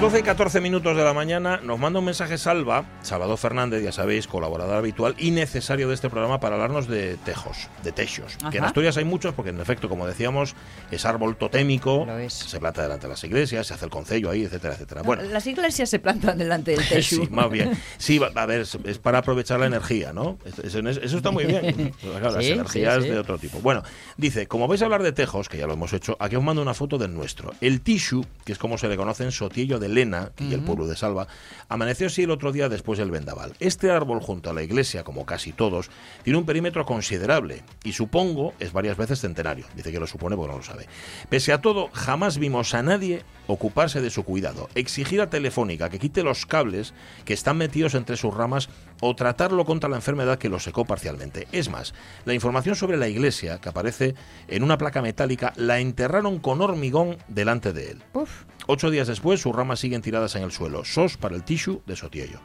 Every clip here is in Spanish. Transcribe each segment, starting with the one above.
Las 12 y 14 minutos de la mañana nos manda un mensaje Salva, Salvador Fernández, ya sabéis, colaborador habitual y necesario de este programa para hablarnos de tejos, de techos. Que en. Asturias hay muchos porque en efecto, como decíamos, es árbol totémico, se planta delante de las iglesias, se hace el concello ahí, etcétera, etcétera. Bueno, Las iglesias se plantan delante del techo. Sí, más bien. Sí, a ver, es- para aprovechar la energía, ¿no? Es- es- Eso está muy bien. Claro, las Sí, energías sí, sí. de otro tipo. Bueno, dice, como vais a hablar de tejos, que ya lo hemos hecho, aquí os mando una foto del nuestro. El Tishu, que es como se le conoce en Sotillo de Lena y el pueblo de Salva, amaneció así el otro día después del vendaval. Este árbol junto a la iglesia, como casi todos, tiene un perímetro considerable y supongo es varias veces centenario. Dice que lo supone porque no lo sabe. Pese a todo, jamás vimos a nadie ocuparse de su cuidado, exigir a Telefónica que quite los cables que están metidos entre sus ramas o tratarlo contra la enfermedad que lo secó parcialmente. Es más, la información sobre la iglesia, que aparece en una placa metálica, la enterraron con hormigón delante de él. Uf, Ocho días después, sus ramas siguen tiradas en el suelo. SOS para el tissue de Sotiello.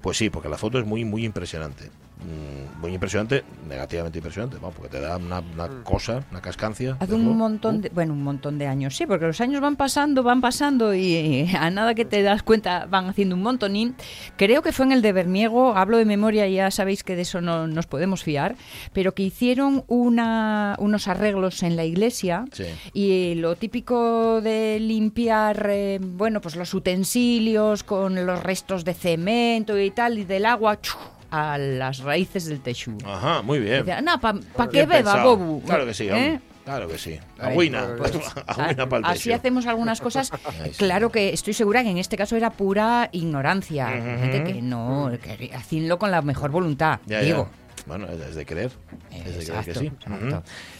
Pues sí, porque la foto es muy, muy impresionante. Mm, muy impresionante, negativamente impresionante, vamos, porque te da una, una cosa, una cascancia. hace un montón de, bueno, un montón de años, sí, porque los años van pasando, van pasando y a nada que te das cuenta van haciendo un montonín. Creo que fue en el de Berniego, hablo de memoria, ya sabéis que de eso no nos podemos fiar, pero que hicieron una, unos arreglos en la iglesia Sí. y lo típico de limpiar, eh, bueno, pues los utensilios con los restos de cemento y tal, y del agua ¡chu! A las raíces del techo. Ajá, muy bien. Decía, no, ¿para Bien qué beba, pensado. Bobu? Claro que sí, ¿Eh? Claro que sí. Agüina. pues, Agüina para el Así hacemos algunas cosas. Claro que estoy segura que en este caso era pura ignorancia. Gente que no, que con la mejor voluntad. Ya, digo. ya. Bueno, es de creer. Es de creer que sí.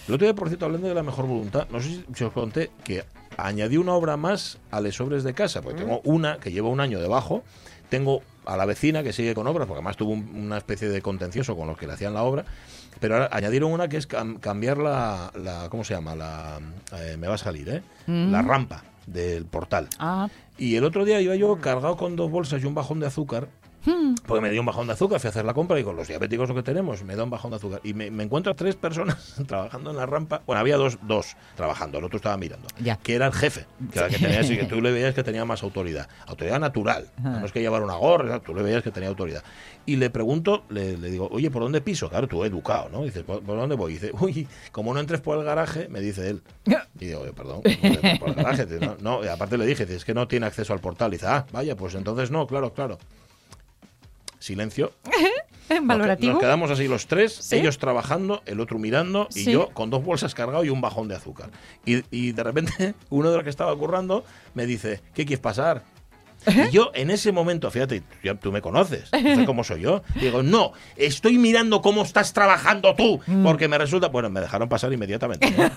El otro día, por cierto, hablando de la mejor voluntad, no sé si- os conté que añadí una obra más a Les Sobres de Casa, porque tengo una que lleva un año debajo, tengo a la vecina que sigue con obras, porque además tuvo un- una especie de contencioso con los que le hacían la obra, pero ahora añadieron una que es cam- cambiar la, la- ¿cómo se llama? La, eh, me va a salir, ¿eh? La rampa del portal. Ah, Y el otro día iba yo cargado con dos bolsas y un bajón de azúcar. Porque me dio un bajón de azúcar, fui a hacer la compra y con los diabéticos lo que tenemos, me da un bajón de azúcar. Y me, me encuentro a tres personas trabajando en la rampa. Bueno, había dos, dos trabajando, el otro estaba mirando. Ya. Que era el jefe, que era el que tenía, así que tú le veías que tenía más autoridad. Autoridad natural. No es que llevar una gorra, tú le veías que tenía autoridad. Y le pregunto, le, le digo, oye, ¿por dónde piso? Claro, tú educado, ¿no? Dice, ¿por, por dónde voy? dice, uy, como no entres por el garaje, me dice él. Y digo, "Oye, perdón, por el garaje. No, no, y aparte le dije, es que no tiene acceso al portal. dice, ah, vaya, pues entonces no, claro, claro. Silencio. Valorativo. Nos quedamos así los tres, ¿Sí? ellos trabajando, el otro mirando y Sí. yo con dos bolsas cargado y un bajón de azúcar. Y, y de repente uno de los que estaba currando me dice, ¿qué quieres pasar? Y yo en ese momento, fíjate, ya tú me conoces, sé cómo soy yo. Digo, no, estoy mirando cómo estás trabajando tú, Mm. porque me resulta. Bueno, me dejaron pasar inmediatamente. ¿no?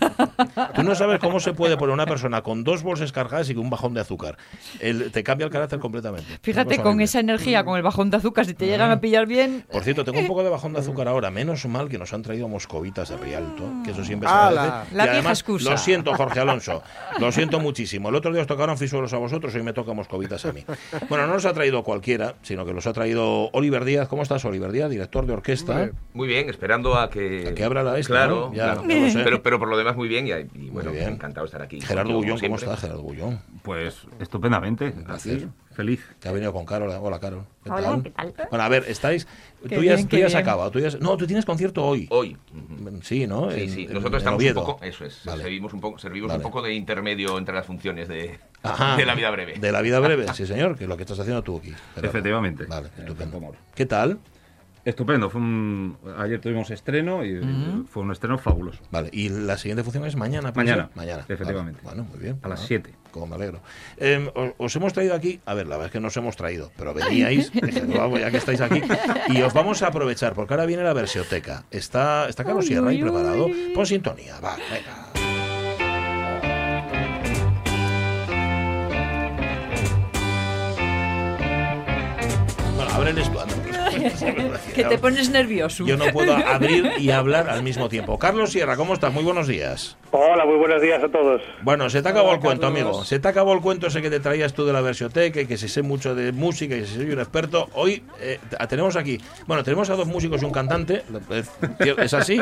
Tú no sabes cómo se puede poner una persona con dos bolsas cargadas y con un bajón de azúcar. El- te cambia el carácter completamente. Fíjate, con horrible. esa energía, con el bajón de azúcar, si te llegan a pillar bien. Por cierto, tengo un poco de bajón de azúcar ahora. Menos mal que nos han traído moscovitas de Rialto, que eso siempre se agradece. La y vieja además, excusa. lo siento, Jorge Alonso. Lo siento muchísimo. El otro día os tocaron fisuelos a vosotros, hoy me toca moscovitas a mí. Bueno, no los ha traído cualquiera, sino que los ha traído Oliver Díaz. ¿Cómo estás, Oliver Díaz? Director de orquesta. Muy bien, esperando a que. A que abra la esta, Claro, ¿no? Ya, claro. ya lo sé. Pero, pero por lo demás, muy bien. Y, y bueno, bien. encantado de estar aquí. Gerardo Bullón, ¿cómo estás, Gerardo Bullón? Pues estupendamente. Gracias. Feliz. Que ha venido con Carol. Hola, Carol. ¿Qué Hola, tal? ¿qué tal? Bueno, a ver, estáis. Qué Tú ya, bien, tú ya has acabado. Tú ya has- no, tú tienes concierto hoy. Hoy. Ujú. Sí, ¿no? Sí, En- sí. en- Nosotros en estamos Oviedo. un poco. Eso es. Vale. Servimos un poco, servimos Vale. un poco de intermedio entre las funciones de. Ajá. de la vida breve. De la vida breve, sí, señor, que es lo que estás haciendo tú aquí. Efectivamente. Vale, estupendo. ¿Qué tal? Estupendo. Fue un- Ayer tuvimos estreno y fue un estreno fabuloso. Vale, y la siguiente función es mañana. ¿puede Mañana, ser? Mañana. efectivamente. Vale, Bueno, muy bien. A las Bueno, 7. Como me alegro. Eh, os, os hemos traído aquí, a ver, la verdad es que nos hemos traído, pero veníais, dije, "Vamos, ya que estáis aquí, y os vamos a aprovechar, porque ahora viene la versioteca. Está, está Carlos Sierra ahí preparado. Pon sintonía, va, venga. El esplendor. Que te pones nervioso. Yo no puedo abrir y hablar al mismo tiempo. Carlos Sierra, ¿cómo estás? Muy buenos días. Hola, muy buenos días a todos. Bueno, se te acabó Hola, el cuento, Carlos. amigo. Se te acabó el cuento ese que te traías tú de la versioteca y que si sé mucho de música y si soy un experto. Hoy eh, tenemos aquí, bueno, tenemos a dos músicos y un cantante, es, es así,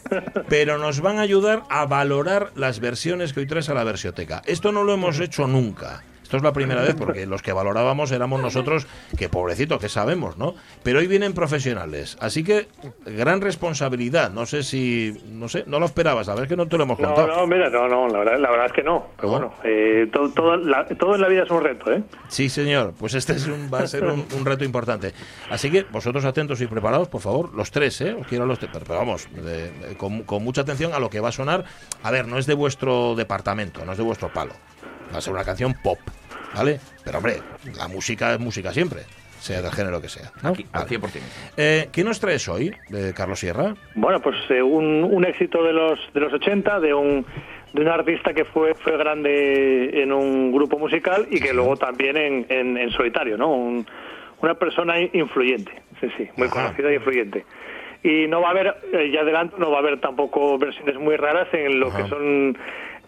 pero nos van a ayudar a valorar las versiones que hoy traes a la versioteca. Esto no lo hemos hecho nunca. Esto es la primera vez porque los que valorábamos éramos nosotros, que pobrecito, que sabemos, ¿no? Pero hoy vienen profesionales, así que gran responsabilidad. No sé si, no sé, no lo esperabas, a ver que no te lo hemos No, contado. no, mira, no, no, la verdad, la verdad es que no. Pero ¿No? bueno, eh, todo, todo, la- todo en la vida es un reto, ¿eh? Sí, señor. Pues este es un- va a ser un, un reto importante. Así que vosotros atentos y preparados, por favor, los tres, ¿eh? Os quiero los tres. Pero, pero vamos, de- de- con, con mucha atención a lo que va a sonar. A ver, no es de vuestro departamento, no es de vuestro palo. Va a ser una canción pop, ¿vale? Pero, hombre, la música es música siempre, sea del género que sea. ¿no? Aquí, al Vale. 100%. Eh, ¿Qué nos traes hoy, eh, Carlos Sierra? Bueno, pues eh, un, un éxito de los de los 80, de un de un artista que fue fue grande en un grupo musical y que luego también en, en, en solitario, ¿no? Un- una persona influyente, sí, sí, muy Ajá. conocida y influyente. Y no va a haber, eh, ya adelanto, no va a haber tampoco versiones muy raras en lo Ajá. que son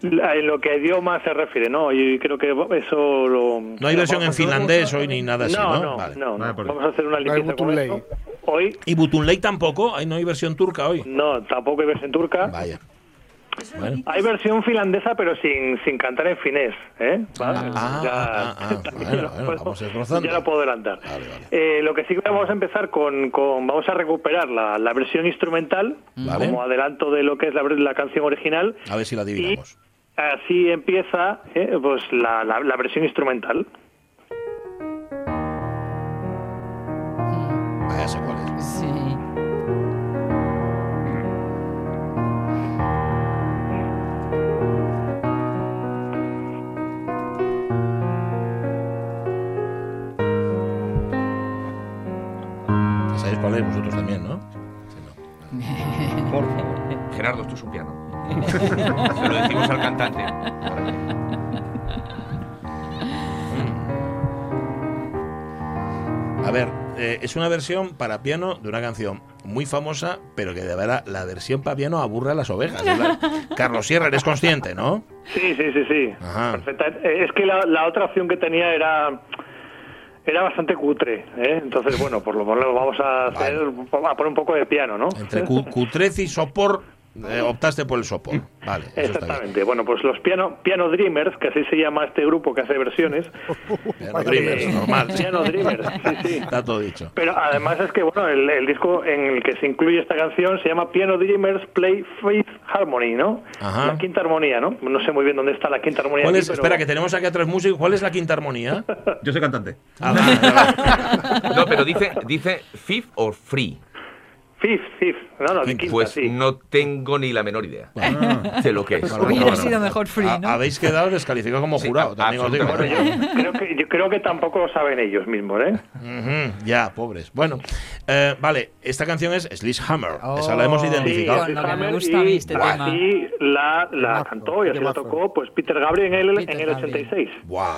en lo que a idioma se refiere, ¿no? Y creo que eso lo... No hay versión en finlandés hoy ni nada así, ¿no? No, no, Vale. no, no. Vale, Vamos a hacer una hay limpieza con esto. Hoy ¿Y Butunley tampoco? ¿Ay, ¿No hay versión turca hoy? no, tampoco hay versión turca. Vaya. Bueno. Hay versión finlandesa, pero sin, sin cantar en finés. ¿eh? ¿Vale? Ah, ah, ah, también bueno, lo bueno, puedo-. Ya lo puedo adelantar. Vale, vale. Eh, lo que sí que vamos a empezar con, con- vamos a recuperar la, la versión instrumental Vale. como adelanto de lo que es la, la canción original. A ver si la adivinamos. Así empieza ¿eh? pues la, la- la versión instrumental. Ah, ya sé cuál es. Sí. ¿Sabéis cuál es vosotros también, no? Sí, no. Por favor. Gerardo, esto es un piano. Se lo decimos al cantante. A ver, eh, es una versión para piano de una canción muy famosa, pero que de verdad la versión para piano aburre a las ovejas. ¿verdad? Carlos Sierra, eres consciente, ¿no? Sí, sí, sí, sí. Ajá. Perfecta. Eh, Es que la, la otra opción que tenía era era bastante cutre, ¿eh? Entonces, bueno, por lo menos vamos a hacer a poner un poco de piano, ¿no? Entre cu- cutrez y sopor, eh, optaste por el sopor. Vale. Exactamente. Bueno, pues los piano, piano Dreamers, que así se llama este grupo que hace versiones. Piano Dreamers, normal. Piano Dreamers, sí, sí. Está todo dicho. Pero además es que, bueno, el, el disco en el que se incluye esta canción se llama Piano Dreamers Play Fifth Harmony, ¿no? Ajá. La quinta armonía, ¿no? No sé muy bien dónde está la quinta armonía. ¿Cuál aquí, es? pero- Espera, que tenemos aquí a tres músicos. ¿Cuál es la quinta armonía? Yo soy cantante. Ah. No, pero dice, dice fifth or free. Fifth, fifth. No, no, Quinta, quinta, Pues sí. no tengo ni la menor idea Ah. de lo que es. Hubiera bueno, sido mejor free, ¿no? Habéis quedado descalificados como Sí, jurado, también os digo. Bueno, yo creo, que, yo creo que tampoco lo saben ellos mismos, ¿eh? Ujú, ya, pobres. Bueno, eh, vale, esta canción es Sledgehammer. Esa la hemos Oh. identificado. Sí, me gusta mí este y tema. así la, la cantó y así la tocó pues Peter Gabriel en el, Peter en el Gabriel. 86. Buah.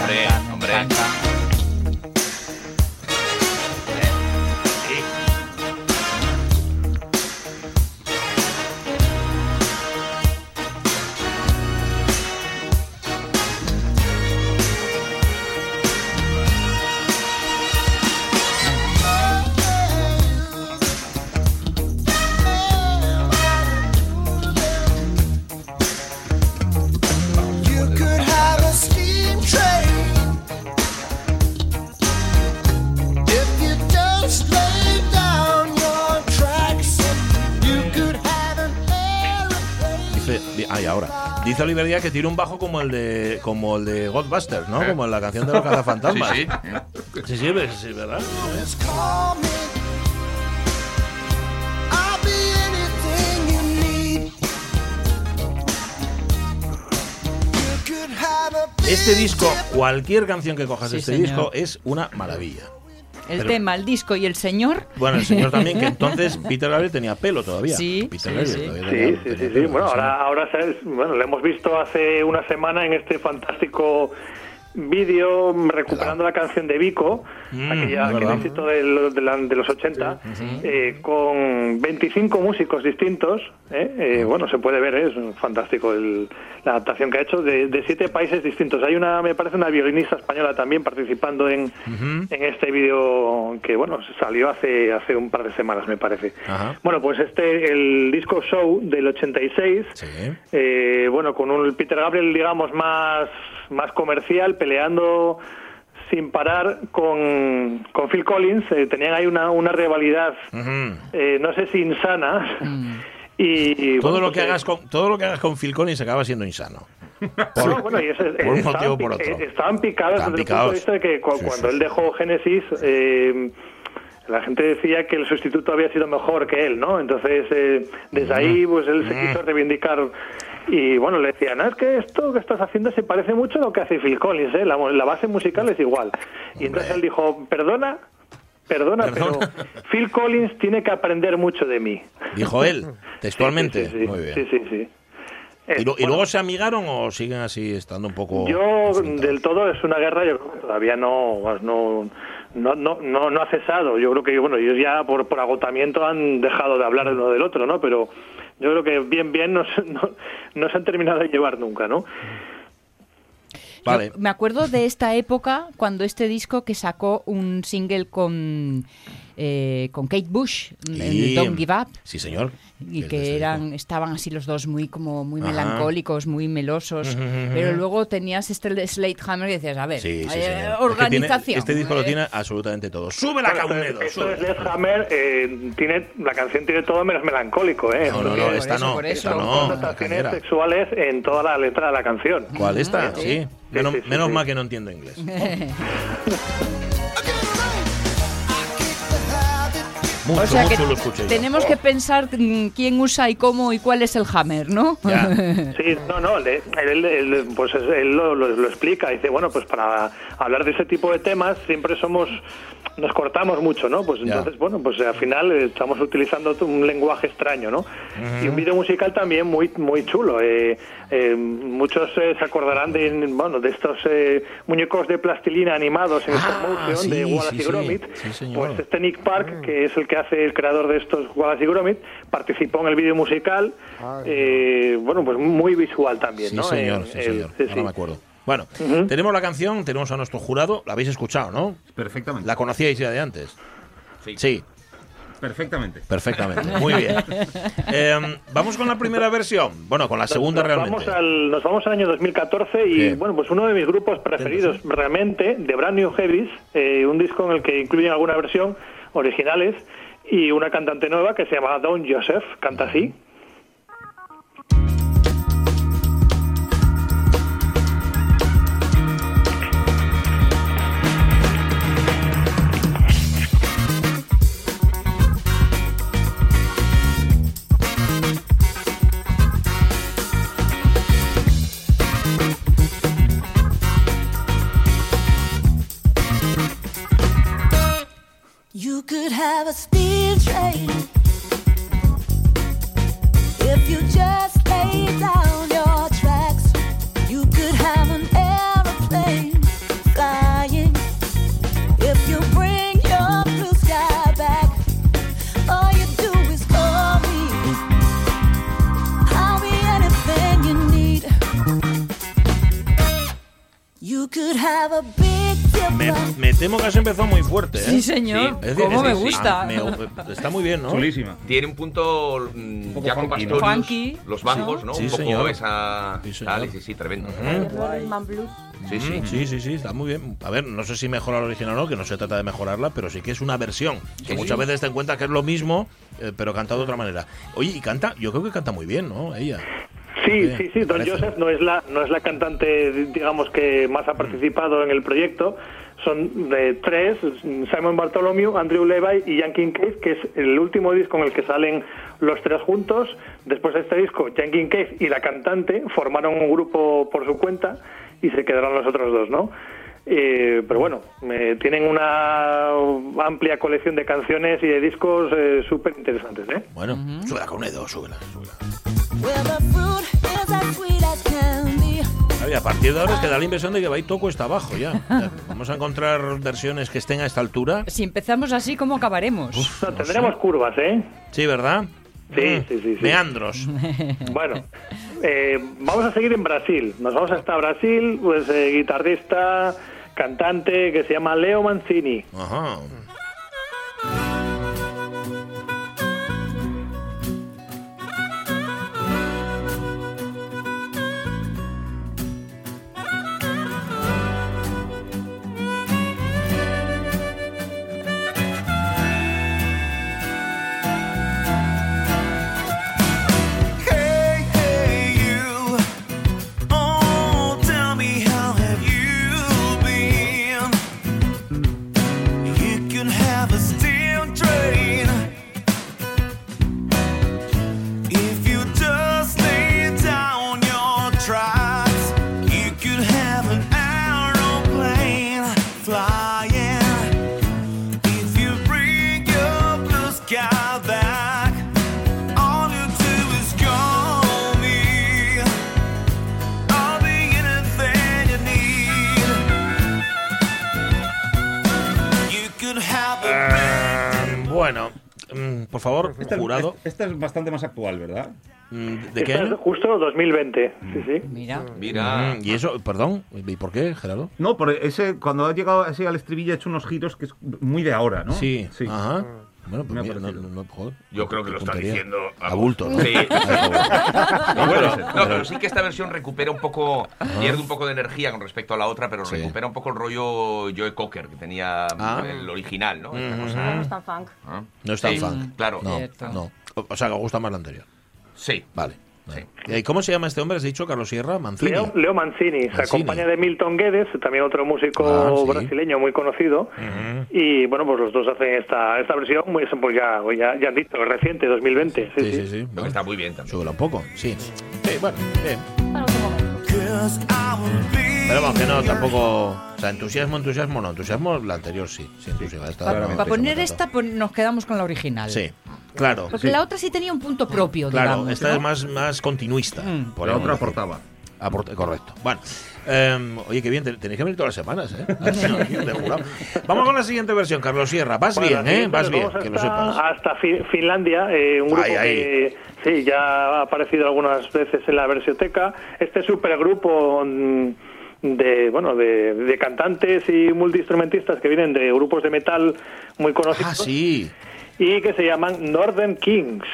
Hombre, hombre. Dice, Oliver Díaz que tiene un bajo como el de como el de Godbusters, ¿no? Eh. Como en la canción de los cazafantasmas. Sí, sí. Sí, sí, ¿verdad? Este disco, cualquier canción que cojas de Sí, este señor. disco es una maravilla. El Pero- tema, el disco y el señor. Bueno, el señor también, que entonces Peter Gabriel tenía pelo todavía. Sí, Peter sí, Gabriel sí. todavía Sí, tenía- sí, tenía sí, sí. pelo, Bueno, ahora, ahora bueno, lo hemos visto hace una semana en este fantástico vídeo recuperando la canción de Vico, Mm, aquella, aquel éxito de, lo- de la- de los 80, eh, con 25 músicos distintos. ¿eh? Eh, bueno, se puede ver, ¿eh? es fantástico el- la adaptación que ha hecho de, de siete países distintos. Hay una, me parece, una violinista española también participando en, en este vídeo que, bueno, salió hace, hace un par de semanas, me parece. Ajá. Bueno, pues este, el disco Show del 86, Sí. eh, bueno, con un Peter Gabriel, digamos, más, más comercial, peleando sin parar con, con Phil Collins. eh, tenían ahí una, una rivalidad, eh, no sé si insana. Y, y, Todo bueno, lo que pues, eh, hagas con todo lo que hagas con Phil Collins acaba siendo insano. no, bueno, y eso es- por un motivo o por otro. eh, Estaban picados Estaban desde picados. el punto de vista de que cu- Sí, cuando sí, él sí. dejó Genesis, eh, la gente decía que el sustituto había sido mejor que él, ¿no? Entonces, eh, desde ahí, pues él se quiso reivindicar. Y bueno, le decían, "No, es que esto que estás haciendo se parece mucho a lo que hace Phil Collins, ¿eh? La, la base musical es igual. Y entonces él dijo, perdona, perdona, pero Phil Collins tiene que aprender mucho de mí. Dijo él, textualmente. Sí, sí, sí, Muy bien. Sí, sí, sí. ¿Y, lo- y Eh, luego se amigaron o siguen así estando un poco Yo del todo es una guerra, yo creo que todavía no no no, no, no, no ha cesado. Yo creo que bueno, ellos ya por, por agotamiento han dejado de hablar el uno del otro, ¿no? Pero yo creo que bien bien no, se- no, no se han terminado de llevar nunca, ¿no? Vale. Yo me acuerdo de esta época cuando este disco que sacó un single con eh, con Kate Bush, el Y- Don't Give Up. Sí, señor. y que eran estaban así los dos muy como muy Ajá. melancólicos muy melosos pero luego tenías este Slate Hammer y decías a ver Sí, sí, eh, señor. Es que tiene- organización este disco lo eh, tiene absolutamente todo. ¡Sube la Caunedo! Led Hammer, eh, tiene, la canción tiene todo menos melancólico, ¿eh? No, no, no, por esta eso, no. por Esta eso. no. connotaciones sexuales en toda la letra de la canción. ¿Cuál esta? Sí. Sí. Menos, Sí, sí, sí, menos sí. mal que no entiendo inglés. Mucho, o sea que mucho lo escuché yo. tenemos que pensar mm, quién usa y cómo y cuál es el Hammer no Ya. Sí, no, no, le- él, él, pues es- él lo, lo- lo explica, dice, bueno, pues para hablar de ese tipo de temas siempre somos, nos cortamos mucho, ¿no? Pues Ya. entonces, bueno, pues al final estamos utilizando un lenguaje extraño, ¿no? Y un vídeo musical también muy muy chulo. eh, eh, muchos eh, se acordarán de, bueno, de estos eh, muñecos de plastilina animados en Ah, stop motion de sí, Wallace sí, y. Gromit. Sí, pues este Nick Park, que es el que hace el creador de estos Wallace y Gromit, participó en el vídeo musical, eh, bueno, pues muy visual también, Sí, ¿no? señor, Eh, sí, el- señor. sí, Ahora sí. me acuerdo. Bueno, Ujú. tenemos la canción, tenemos a nuestro jurado. La habéis escuchado, ¿no? Perfectamente. ¿La conocíais ya de antes? Sí. Sí, Perfectamente. perfectamente. Muy bien. Eh, vamos con la primera versión. Bueno, con la segunda nos realmente. Vamos al, nos vamos al año 2014 y bueno, pues uno de mis grupos preferidos realmente, de Brand New Heavies, eh, un disco en el que incluyen alguna versión originales y una cantante nueva que se llama Don Joseph, canta así. Have a speed train temo que has empezado muy fuerte, ¿eh? sí señor Es decir, cómo es me gusta ah, me- está muy bien, ¿no? Chulísima. Tiene un punto mm, poco ya con funky, ¿no? Pastorius, Funky, los bajos, ¿no? Sí, un poco señor. esa Sí, señor. tal, y sí, sí, tremendo. Sí, sí. Mm, sí, sí, sí, está muy bien. A ver, no sé si mejora la original o no, que no se trata de mejorarla, pero sí que es una versión. Que Sí, muchas sí. veces te encuentras que es lo mismo, eh, pero cantado de otra manera. Oye, y canta, yo creo que canta muy bien, ¿no? Ella. Sí, Sí, Sí, sí, sí. Don parece. Joseph no es la no es la cantante, digamos que más ha participado en el proyecto. Son de tres: Simon Bartholomew, Andrew Levi y Jan Cave, que es el último disco en el que salen los tres juntos. Después de este disco, Jan Cave y la cantante formaron un grupo por su cuenta y se quedaron los otros dos, ¿no? Eh, pero bueno, eh, tienen una amplia colección de canciones y de discos eh, súper interesantes, ¿eh? Bueno, súbela con Edo, súbela, súbela. A partir de ahora es que da la impresión de que va y todo cuesta abajo ya. Ya, Vamos a encontrar versiones que estén a esta altura. Si empezamos así, ¿cómo acabaremos? No, tendremos curvas, ¿eh? Sí, ¿verdad? Sí, Mm, sí, sí, sí. Meandros. Bueno, eh, vamos a seguir en Brasil. Nos vamos hasta Brasil, pues eh, guitarrista, cantante que se llama Leo Mancini. Ajá. Esta, es bastante más actual, ¿verdad? mm, ¿De qué año? justo 2020. Sí, sí. Mira. Mira. Mm, ¿Y eso, perdón? ¿Y por qué, Gerardo? No, por ese, cuando ha llegado así al estribillo ha hecho unos giros que es muy de ahora, ¿no? Sí, sí. Ajá. Bueno, pues mira, no, no, no, joder, Yo creo que lo está diciendo a bulto. ¿no? Sí. No, bueno, No, pero sí que esta versión recupera un poco, pierde un poco de energía con respecto a la otra, pero Sí. recupera un poco el rollo Joe Cocker que tenía Ah. el original, ¿no? Cosa- No es tan funk. ¿Ah? No es tan Sí, fan. Claro. No, Cierto. no. O, o sea, que gusta más la anterior. Sí. Vale. Sí. ¿Y cómo se llama este hombre? ¿Has dicho Carlos Sierra? Mancini. Leo, Leo Mancini, se Mancini. acompaña de Milton Guedes, también otro músico Ah, sí. brasileño muy conocido. Y bueno, pues los dos hacen esta, esta versión, pues, pues ya, ya, ya han dicho, reciente, 2020. Sí, Sí, sí. sí, Bueno, está muy bien también. súbela un poco, sí. Sí, bueno, bien. Para Pero vamos, que no, tampoco... O sea, entusiasmo, entusiasmo no. Entusiasmo la anterior sí. Sí, entusiasmo. Esta Para no, entusiasmo poner esta, pon- nos quedamos con la original. Sí, claro. Porque la otra sí tenía un punto propio, Claro, digamos. esta ¿no? es más, más continuista. Mm. por la otra decir. aportaba. Aporte- correcto. Bueno, eh, oye, qué bien, te- tenéis que venir todas las semanas, ¿eh? Jurado. Vamos con la siguiente versión, Carlos Sierra. Vas Bueno, bien, ¿eh? Vas bien, vamos que lo hasta- sepas. Hasta Fi- Finlandia, eh, un grupo Ahí, ahí. que sí, ya ha aparecido algunas veces en la versioteca. Este supergrupo mm, de bueno de, de cantantes y multiinstrumentistas que vienen de grupos de metal muy conocidos Ah, sí. y que se llaman Northern Kings.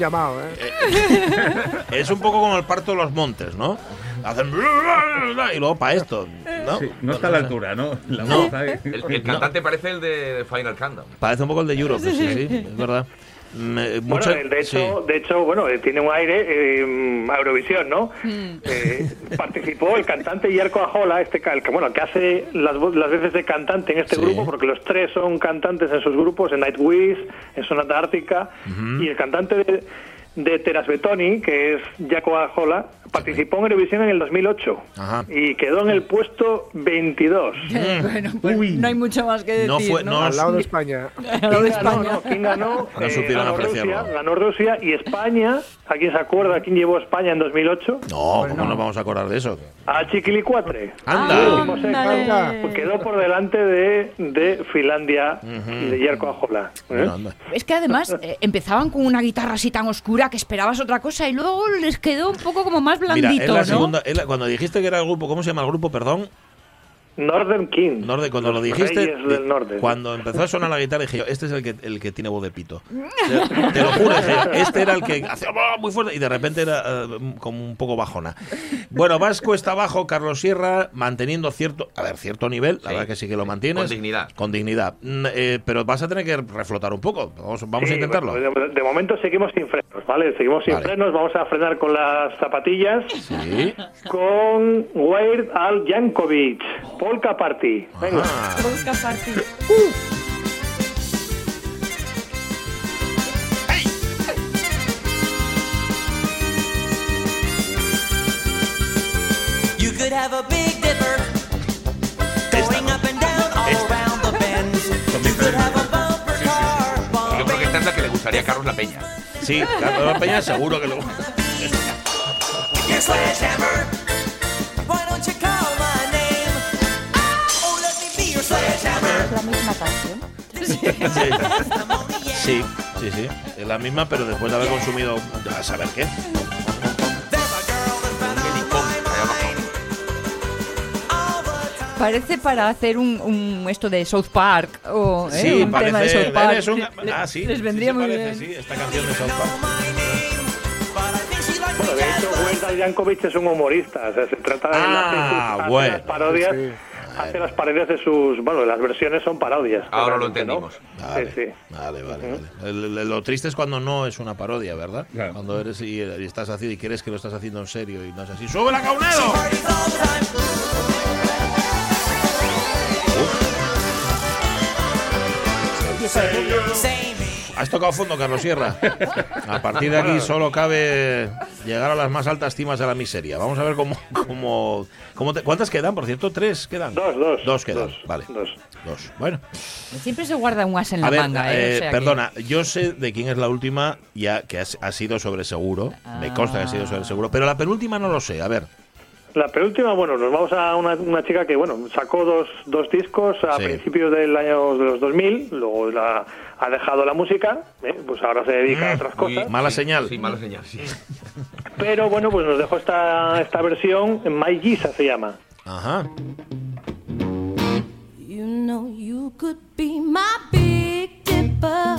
Llamado, ¿eh? Es un poco como el parto de los montes, ¿no? Hacen... Y luego para esto, ¿no? Sí, no está a la altura, ¿no? La No. voz ahí. El, el cantante parece el de Final Countdown. Parece un poco el de Europe, sí, sí, es verdad. Bueno, de hecho, sí. de hecho, bueno, eh, tiene un aire eh, a Eurovisión, ¿no? Eh, participó el cantante Yerko Ajola, este ca- el que bueno, que hace las, las veces de cantante en este Sí. grupo, porque los tres son cantantes en sus grupos, en Nightwish, en Sonata Ártica, y el cantante de, de Teras Betoni, que es Yerko Ajola, participó en Eurovisión en el 2008 Ajá. y quedó en el puesto 22. bueno, pues no hay mucho más que decir. No fue- no Al lado de España. Al lado de ¿Quién ganó? España. No, ¿Quién ganó? No Eh, supieron ganó. Rusia, ganó Rusia y España. ¿A quién se acuerda? ¿Quién llevó a España en 2008? No, ¿cómo nos vamos a acordar de eso? A Chiquilicuatre. Anda. Seco. Ándale. Quedó por delante de, de Finlandia y de Yerko Ajola. ¿eh? Bueno. Es que además eh, empezaban con una guitarra así tan oscura que esperabas otra cosa y luego les quedó un poco como más Mira, blandito, es la ¿no? segunda, es la- cuando dijiste que era el grupo, ¿cómo se llama el grupo? Perdón. Northern King. Norde, cuando lo dijiste, del Norte. cuando empezó a sonar la guitarra dije yo, este es el que, el que tiene voz de pito. Te, te lo juro, dije este era el que hacía "Oh", muy fuerte y de repente era eh, como un poco bajona. Bueno, vas cuesta abajo, Carlos Sierra, manteniendo cierto, a ver, cierto nivel, la Sí. verdad que sí que lo mantienes. Con dignidad. Con dignidad. Mm, eh, pero vas a tener que reflotar un poco. Vamos, vamos Sí, a intentarlo. bueno, de, de momento seguimos sin frenos, ¿vale? Seguimos sin Vale. frenos. Vamos a frenar con las zapatillas. Sí. Con Weird Al Yankovic. Polka Party. Venga. Ah, Polka Party. You could have a big dipper going up and down all around the bends. You could have a bumper car Yo creo que esta es la que le gustaría a Carlos La Peña. sí, Carlos Peña seguro que lo. La misma canción. Sí, sí, sí. Es la misma, pero después de haber consumido a saber qué. Parece para hacer un, un esto de South Park o ¿eh? Sí, un tema de parece. South Park. un- Le- ah, sí. Les sí vendría se muy parece, bien. Sí, esta canción de South Park. Bueno, de hecho, band. Weird Al Yankovic es un humorista. O sea, se trata de Ah, hace, bueno. las parodias. Sí. Hace las parodias de sus. Bueno, las versiones son parodias. Ahora lo realmente, ¿no? entendimos. Vale, Sí, sí. vale, vale. vale. El- el- lo triste es cuando no es una parodia, ¿verdad? Claro. Cuando eres y, y estás haciendo y crees que lo estás haciendo en serio y no es así. ¡Sube la Caunedo! Has tocado fondo, Carlos Sierra. A partir de aquí solo cabe llegar a las más altas cimas de la miseria. Vamos a ver cómo, cómo, cómo te- ¿cuántas quedan, por cierto? ¿Tres quedan? Dos, dos. Dos quedan, Dos, vale. dos. Dos. Bueno. Siempre se guarda un as en la A ver, manga, ¿eh? eh, O sea que- perdona, yo sé de quién es la última, ya que ha, ha sido sobre seguro. Me consta que ha sido sobre seguro. Pero la penúltima no lo sé. A ver. La penúltima, bueno, nos vamos a una, una chica que, bueno, sacó dos, dos discos a Sí. principios del año de los 2000, luego la, ha dejado la música, ¿eh? pues ahora se dedica a otras Muy- cosas. Mala sí, señal. Sí, mala señal, sí. Pero bueno, pues nos dejó esta, esta versión, My Giza se llama. Ajá. You know you could be my big dipper.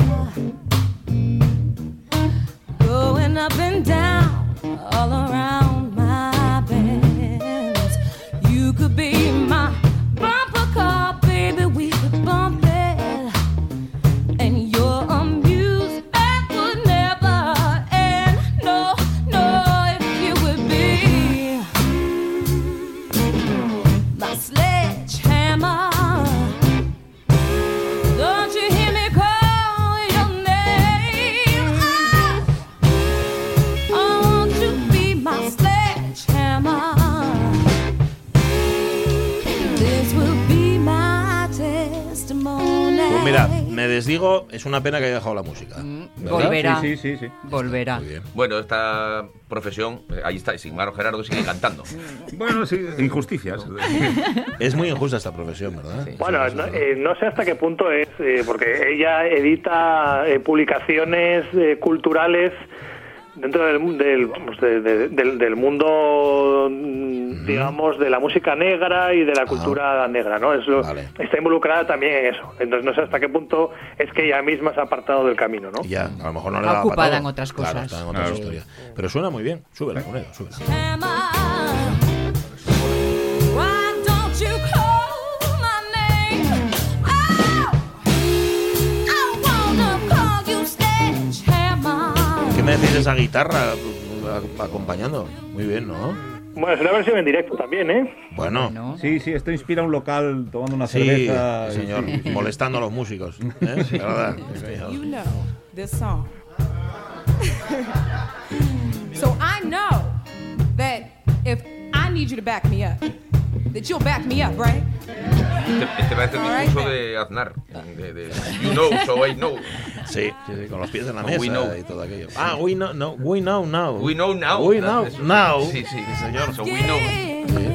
Going up and down all around could be my me desdigo, es una pena que haya dejado la música. Mm, ¿verdad? Volverá. Sí, sí, sí, sí. Volverá. Muy bien. Bueno, esta profesión, eh, ahí está, Sigmaro Gerardo sigue cantando. Bueno, sí, injusticias. Es muy injusta esta profesión, ¿verdad? Sí. Bueno, no, eh, no sé hasta qué punto es, eh, porque ella edita eh, publicaciones eh, culturales dentro del, del, vamos, de- de- del, del mundo, mm, digamos, de la música negra y de la cultura negra, ¿no? Eso Vale. está involucrada también en eso. Entonces no sé hasta qué punto es que ella misma se ha apartado del camino, ¿no? Y Ya, a lo mejor no le Está da ocupada para todo. en otras Claro, cosas. está en otras Claro. Pero suena muy bien. Súbela, Conedo, súbela. Me decís esa guitarra a- acompañando? Muy bien, ¿no? Bueno, es una versión en directo también, ¿eh? Bueno. Sí, sí, esto inspira un local tomando una Sí, cerveza. sí, señor, Sí, sí. molestando a los músicos. ¿eh? La verdad. You know this song. so I know that if I need you to back me up, that you'll back me up, right? Este, este parece el discurso de Aznar. De, de, you know, so I know. Sí, sí, sí, con los pies en la mesa we know. y todo aquello. Ah, we know, no, we know now. We know now. We know Eso. now. Sí, sí, señor. So we know.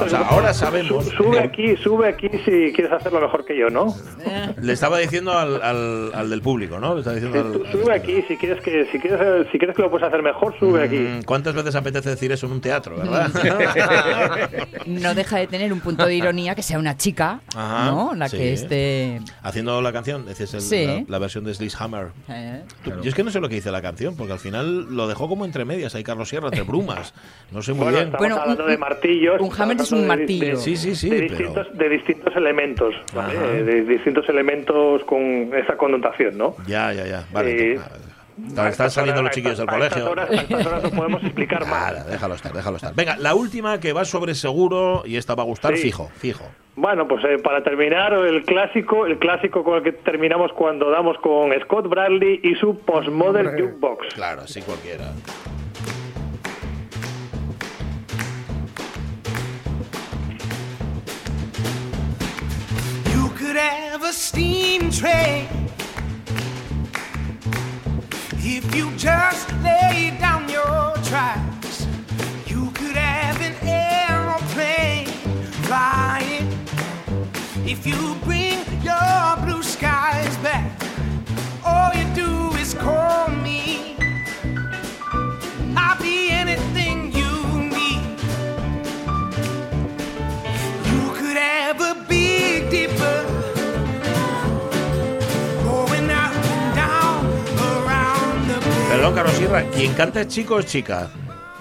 O sea, ahora sabemos. Sube aquí, sube aquí si quieres hacerlo mejor que yo, ¿no? Le estaba diciendo al, al, al del público, ¿no? Le estaba diciendo al- al- Sube aquí si quieres que si quieres si quieres que lo puedes hacer mejor, sube aquí. Mm, ¿Cuántas veces apetece decir eso en un teatro, verdad? No deja de tener un punto de ironía que sea una chica, Ajá, ¿no? La sí. que esté... Haciendo la canción, decías el- Sí. la, la versión de Hammer. eh, Yo es que no sé lo que dice la canción, porque al final lo dejó como entre medias ahí Carlos Sierra, entre brumas. No sé muy Bueno, bien. estamos hablando de martillos. un estamos es un martillo. de- Sí, sí, sí, De pero- distintos, de distintos elementos, ¿vale? De distintos elementos con esa connotación, ¿no? Ya, ya, ya. Vale. Eh, Están, saliendo los chiquillos del colegio. horas- a estas horas no podemos explicar más. Nada, déjalo estar, déjalo estar. Venga, la última que va sobre seguro y esta va a gustar Sí. fijo, fijo. Bueno, pues eh, para terminar, el clásico, el clásico con el que terminamos cuando damos con Scott Bradley y su Postmodern. Jukebox. Claro, así cualquiera. Could have a steam train if you just lay down your tracks. You could have an aeroplane flying if you bring your blue skies back. All you do is call me. I'll be anything you need. You could have a big dipper Perdón, Carlos Sierra, quien canta es chico o es chica.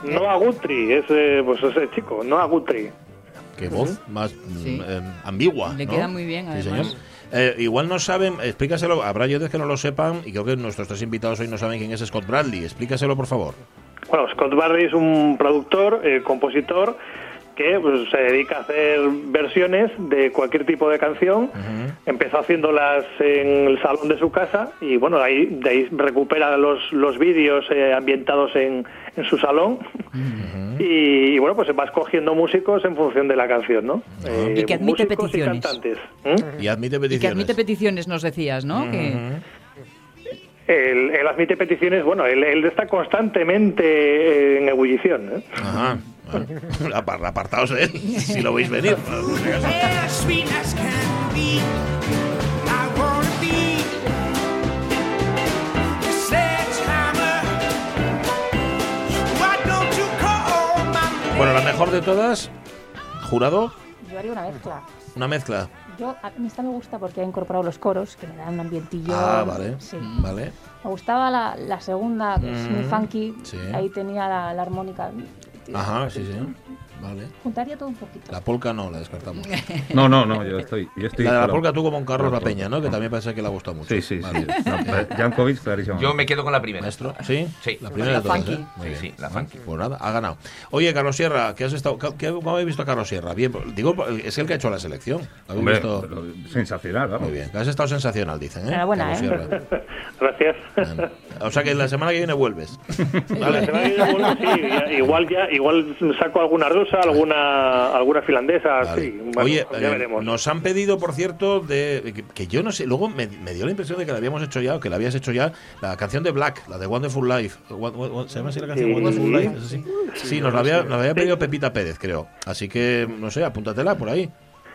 Noah Guthrie, es, eh, pues ese chico, Noah Guthrie. Qué voz más Sí. eh, ambigua. Le ¿no? queda muy bien, Sí, además. señor. Eh, igual no saben, explícaselo, habrá oyentes que no lo sepan y creo que nuestros tres invitados hoy no saben quién es Scott Bradley. Explícaselo, por favor. Bueno, Scott Bradley es un productor, eh, compositor que pues, se dedica a hacer versiones de cualquier tipo de canción. Empezó haciéndolas en el salón de su casa y bueno, ahí, de ahí recupera los, los vídeos eh, ambientados en, en su salón. y, y, bueno, pues va escogiendo músicos en función de la canción, ¿no? Eh, Y que admite peticiones. Y cantantes. ¿Mm? Y admite Y que peticiones. admite peticiones, nos decías, ¿no? Que... Él, él admite peticiones, bueno, él, él está constantemente eh, en ebullición. ¿eh? Ajá. Bueno, apar- apartaos de él, si lo veis venir. Bueno, la mejor de todas, jurado, Yo haría una mezcla. una mezcla. Yo, a mí esta me gusta porque ha incorporado los coros, que le dan un ambientillo. Ah, vale. Sí. Vale. Me gustaba la, la segunda, que es muy Mm, funky. sí. Ahí tenía la, la armónica. Ajá, sí, sí. Vale. Juntaría todo un poquito. La polca no, la descartamos. No, no, no, yo estoy. Yo estoy la de la polca tú como un Carlos La Peña, ¿no? Que también parece que le ha gustado mucho. Sí, sí, Vale. sí. No, eh, Jankovic, clarísimo. Yo me quedo con la primera. Maestro, ¿sí? Sí. La primera de todas, ¿eh? Muy Sí, bien. sí, la funky. Pues nada, ha ganado. Oye, Carlos Sierra, ¿qué has estado, qué, ¿cómo habéis visto a Carlos Sierra? Bien, pues, digo, es el que ha hecho la selección. ¿Lo habéis Hombre, visto? sensacional, vamos. Muy bien, has estado sensacional, dicen, ¿eh? Enhorabuena, Carlos ¿eh? Sierra. Gracias. Bueno. O sea que la semana que viene vuelves. La semana que viene vuelvo, sí, igual ya igual saco alguna rusa, alguna alguna finlandesa, Vale. sí. Bueno, Oye, ya eh, veremos. nos han pedido, por cierto, de que, que yo no sé, luego me, me dio la impresión de que la habíamos hecho ya, o que la habías hecho ya, la canción de Black, la de Wonderful Life. ¿Se llama así la canción? Sí. Wonderful Life, ¿es así? Sí, nos la había, nos la había pedido Pepita Pérez, creo. Así que, no sé, apúntatela por ahí.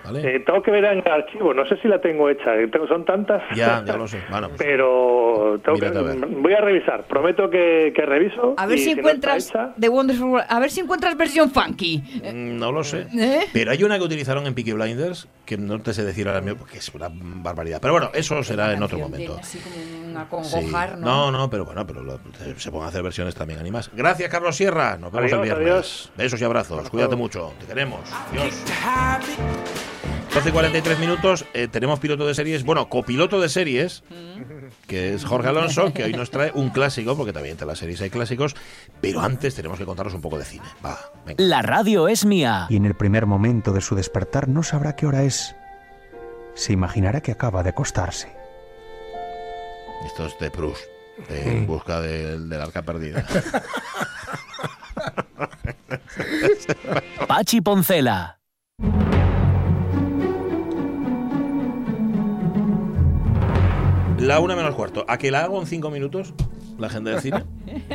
¿Vale? Eh, tengo que ver en el archivo, no sé si la tengo hecha, eh, tengo- son tantas. Ya, ya lo sé. Bueno, pues, Pero tengo que, a ver. voy a revisar, prometo que, que reviso. A ver si no encuentras hecha- The Wonderful World- A ver si encuentras versión funky. mm, no lo sé. ¿Eh? Pero hay una que utilizaron en Peaky Blinders que no te sé decir ahora mismo porque es una barbaridad. Pero bueno, eso será en otro momento. Así como un Sí. acongojar, ¿no? No, no, pero bueno, pero lo- se- se pueden hacer versiones también animadas. Gracias, Carlos Sierra. Nos vemos Adiós, el viernes. adiós. Besos y abrazos. Cuídate mucho. Te queremos. Adiós. To have it. 12 y 43 minutos, eh, tenemos piloto de series, bueno, copiloto de series, que es Jorge Alonso, que hoy nos trae un clásico, porque también entre las series hay clásicos, pero antes tenemos que contaros un poco de cine. Va, venga. La radio es mía. Y en el primer momento de su despertar no sabrá qué hora es. Se imaginará que acaba de acostarse. Esto es de Proust, de En busca del, del arca perdida. Pachi Poncela. La una menos cuarto. ¿A que la hago en cinco minutos? La agenda de cine.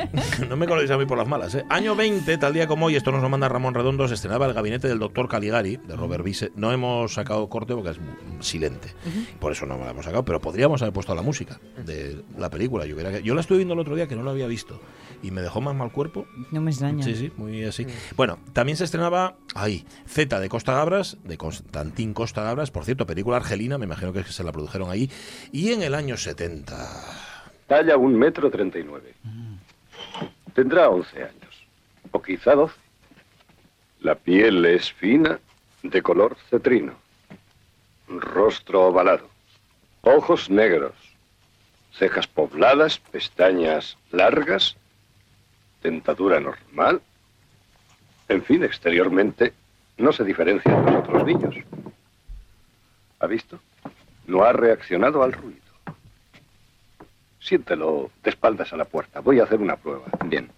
no me coléis a mí por las malas, ¿eh? Año 20, tal día como hoy, esto nos lo manda Ramón Redondo, se estrenaba el gabinete del doctor Caligari, de Robert Bise. No hemos sacado corte porque es mm, silente. Por eso no me la hemos sacado, pero podríamos haber puesto la música de la película. Yo, hubiera- yo la estuve viendo el otro día que no la había visto y me dejó más mal cuerpo. No me extraña. Sí, sí, muy así. Bueno, también se estrenaba ahí, Z de Costa Gabras, de Constantín Costa Gabras, por cierto, película argelina, me imagino que se la produjeron ahí. Y en el año 70. Talla un metro treinta y nueve. Tendrá once años, o quizá doce. La piel es fina, de color cetrino. Rostro ovalado. Ojos negros. Cejas pobladas, pestañas largas. Dentadura normal. En fin, exteriormente no se diferencia de los otros niños. ¿Ha visto? No ha reaccionado al ruido. Siéntelo de espaldas a la puerta. Voy a hacer una prueba. Bien.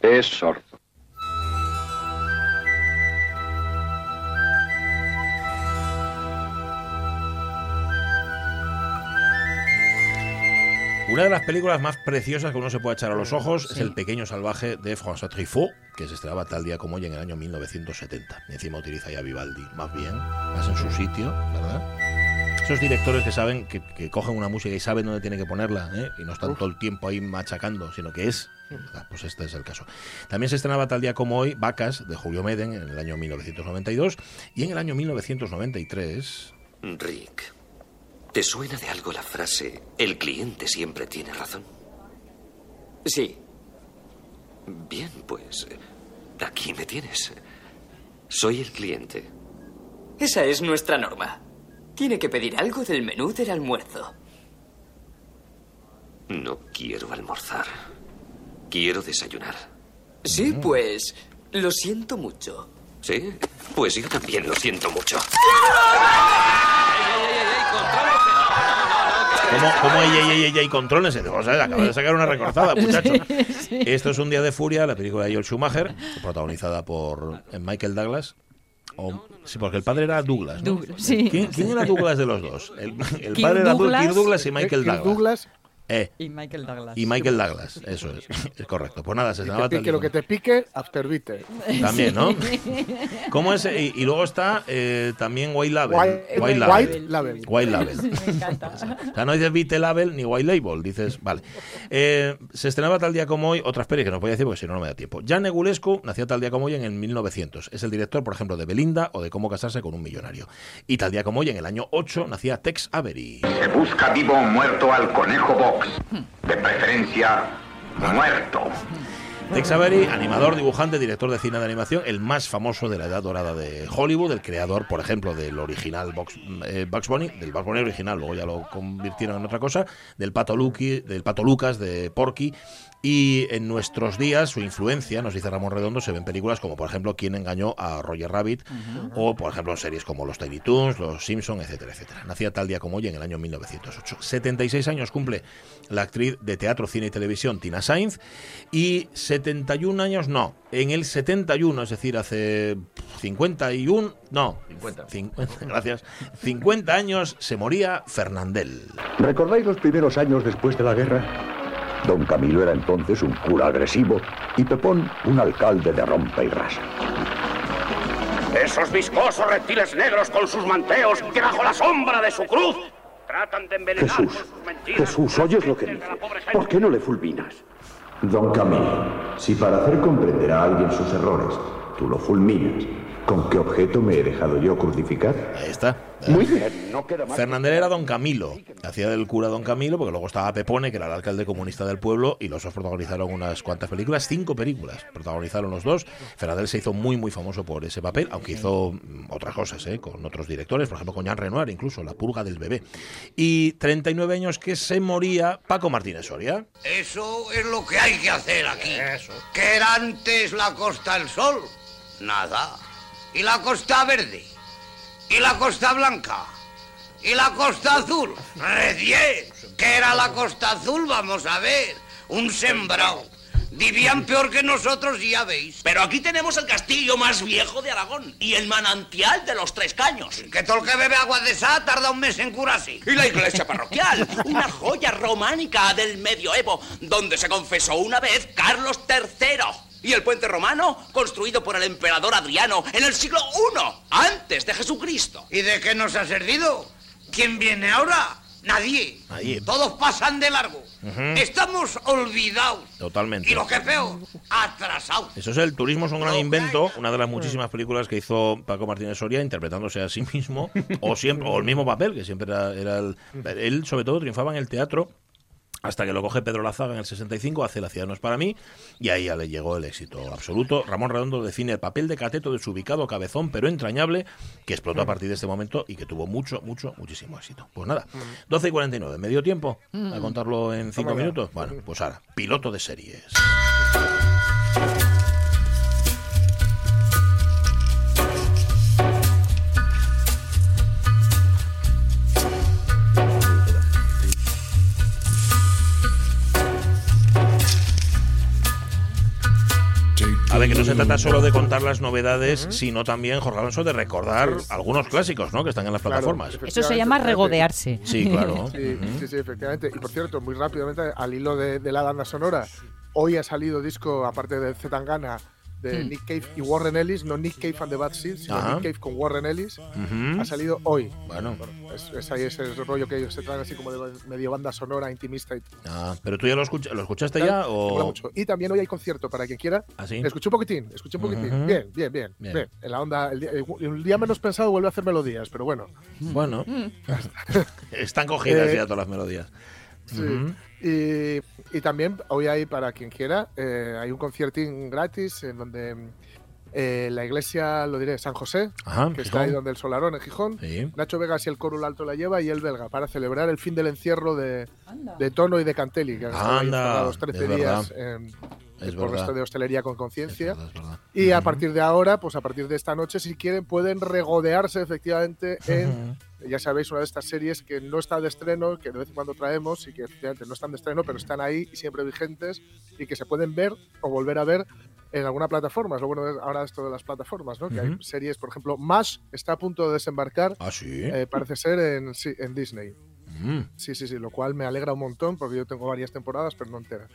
Es sordo. Una de las películas más preciosas que uno se puede echar a los ojos es El pequeño salvaje de François Truffaut, que se estrenaba tal día como hoy en el año 1970. Y encima utiliza ya Vivaldi, más bien, más en su sitio, ¿verdad? Esos directores que saben que, que cogen una música y saben dónde tienen que ponerla, ¿eh? y no están todo el tiempo ahí machacando, sino que es. Ah, Pues este es el caso. También se estrenaba tal día como hoy Vacas de Julio Meden en el año 1992 y en el año 1993 Rick, ¿te suena de algo la frase el cliente siempre tiene razón? Sí. Bien, pues aquí me tienes. Soy el cliente. Esa es nuestra norma. Tiene que pedir algo del menú del almuerzo. No quiero almorzar. Quiero desayunar. Sí, pues lo siento mucho. ¿Sí? Pues yo también lo siento mucho. ¿Cómo, cómo ey, ey, ey, ey, ey, contrólense? O sea, acaba de sacar una recortada, muchacho. Esto es Un día de furia, la película de Joel Schumacher, protagonizada por eh, Michael Douglas. O- sí, porque el padre era Douglas, ¿no? Douglas, sí. ¿Quién, quién era Douglas de los dos? El, padre era Douglas. Y Michael Kirk Douglas. Douglas. Eh, Y Michael Douglas. y Michael Douglas, eso es, es correcto. Pues nada, se Y estrenaba te tal pique lo día que te pique. También, ¿no? ¿Cómo es? Y, y luego está eh, también White Label. White- White White Label. Label. White Label. Me encanta. O sea, no dices Vite Label ni White Label, dices, vale. Eh, se estrenaba tal día como hoy, otras pelis que no voy a decir porque si no, no me da tiempo. Jan Negulescu nació tal día como hoy en el 1900. Es el director, por ejemplo, de Belinda o de Cómo casarse con un millonario. Y tal día como hoy, en el año 8, nacía Tex Avery. Se busca vivo o muerto al conejo. De preferencia, muerto. Tex Avery, animador, dibujante, director de cine de animación, el más famoso de la edad dorada de Hollywood, el creador, por ejemplo, del original eh, Bugs Bunny, del Bugs Bunny original, luego ya lo convirtieron en otra cosa, del Pato, Lucky, del Pato Lucas, de Porky. Y en nuestros días su influencia, nos dice Ramón Redondo, se ve en películas como, por ejemplo, Quién engañó a Roger Rabbit, o, por ejemplo, en series como Los Tiny Toons, Los Simpson, etcétera, etcétera. Nacía tal día como hoy en el año 1908. 76 años cumple la actriz de teatro, cine y televisión Tina Sainz y 71 años no, en el 71, es decir, hace 51, no, 50, gracias, 50 años se moría Fernandel. ¿Recordáis los primeros años después de la guerra? Don Camilo era entonces un cura agresivo y Pepón un alcalde de rompe y rasa. Esos viscosos reptiles negros con sus manteos que bajo la sombra de su cruz tratan de envenenar Jesús, con sus mentiras. Jesús, ¿oyes lo que dice? ¿Por qué no le fulminas? Don Camilo, si para hacer comprender a alguien sus errores tú lo fulminas, ¿Con qué objeto me he dejado yo crucificar? Ahí está. Muy bien, no queda más. Fernández era Don Camilo, hacía del cura Don Camilo, porque luego estaba Pepone, que era el alcalde comunista del pueblo, y los dos protagonizaron unas cuantas películas, cinco películas protagonizaron los dos. Fernández se hizo muy, muy famoso por ese papel, aunque hizo mm, otras cosas, ¿eh? con otros directores, por ejemplo con Jean Renoir, incluso La purga del bebé. Y 39 años que se moría Paco Martínez Soria. Eso es lo que hay que hacer aquí. ¿Qué era antes la Costa del Sol? Nada. ¿Y la Costa Verde? ¿Y la Costa Blanca? ¿Y la Costa Azul? Recién. ¿Qué era la Costa Azul? Vamos a ver. Un sembrado. Vivían peor que nosotros, ya veis. Pero aquí tenemos el castillo más viejo de Aragón y el manantial de los tres caños. Que todo el que bebe agua de esa tarda un mes en curarse. Y la iglesia parroquial, una joya románica del medioevo, donde se confesó una vez Carlos III. Y el puente romano, construido por el emperador Adriano en el siglo I, antes de Jesucristo. ¿Y de qué nos ha servido? ¿Quién viene ahora? Nadie. Nadie. Todos pasan de largo. Estamos olvidados. Totalmente. Y lo que peor, atrasados. Eso es el turismo es un gran invento, una de las muchísimas películas que hizo Paco Martínez Soria interpretándose a sí mismo o siempre o el mismo papel que siempre era, era el él sobre todo triunfaba en el teatro hasta que lo coge Pedro Lazaga en el 65, hace La ciudad no es para mí, y ahí ya le llegó el éxito absoluto. Ramón Redondo define el papel de cateto desubicado, cabezón, pero entrañable, que explotó a partir de este momento y que tuvo mucho, mucho, muchísimo éxito. Pues nada, 12 y 49, medio tiempo, a contarlo en 5 Toma ya. minutos. Bueno, pues ahora, piloto de series. No se trata solo de contar las novedades, sino también, Jorge Alonso, de recordar algunos clásicos ¿no? que están en las Claro, plataformas. Eso se llama regodearse. Sí, claro. Sí, sí, sí, efectivamente. Y por cierto, muy rápidamente, al hilo de, de la banda sonora, hoy ha salido disco, aparte de Zetangana, de Hmm. Nick Cave y Warren Ellis, no Nick Cave and the Bad Seeds, sino Ajá. Nick Cave con Warren Ellis, ha salido hoy. Bueno. es, es ahí ese rollo que ellos se traen así como de medio banda sonora, intimista y Ah, pero tú ya lo, escucha- lo escuchaste ya o mucho. Y también hoy hay concierto para quien quiera. ¿Ah, sí? Escuché un poquitín, escuché un poquitín. Bien, bien, bien, Bien. bien. En la onda, el día, el día menos pensado vuelve a hacer melodías, pero bueno. Bueno, están cogidas Eh, ya todas las melodías. Sí. Y, y también hoy hay, para quien quiera, eh, hay un conciertín gratis en donde eh, la iglesia, lo diré, San José, Ajá, que está ahí donde el Solarón, en Gijón. Sí. Nacho Vegas y el Coro Alto la lleva y el belga para celebrar el fin del encierro de, de Tono y de Cantelli, que han estado ahí Anda, encerrados 13 es días verdad. en, Es por verdad. resto de hostelería con conciencia. Y a partir de ahora, pues a partir de esta noche, si quieren, pueden regodearse efectivamente en, ya sabéis, una de estas series que no está de estreno, que de vez en cuando traemos y que efectivamente no están de estreno, pero están ahí y siempre vigentes y que se pueden ver o volver a ver en alguna plataforma. Es lo bueno de ahora esto de las plataformas, ¿no? Que hay Ujú. series, por ejemplo, MASH está a punto de desembarcar, Ah, sí. eh, parece ser, en, sí, en Disney. Mm. Sí, sí, sí, lo cual me alegra un montón porque yo tengo varias temporadas, pero no enteras.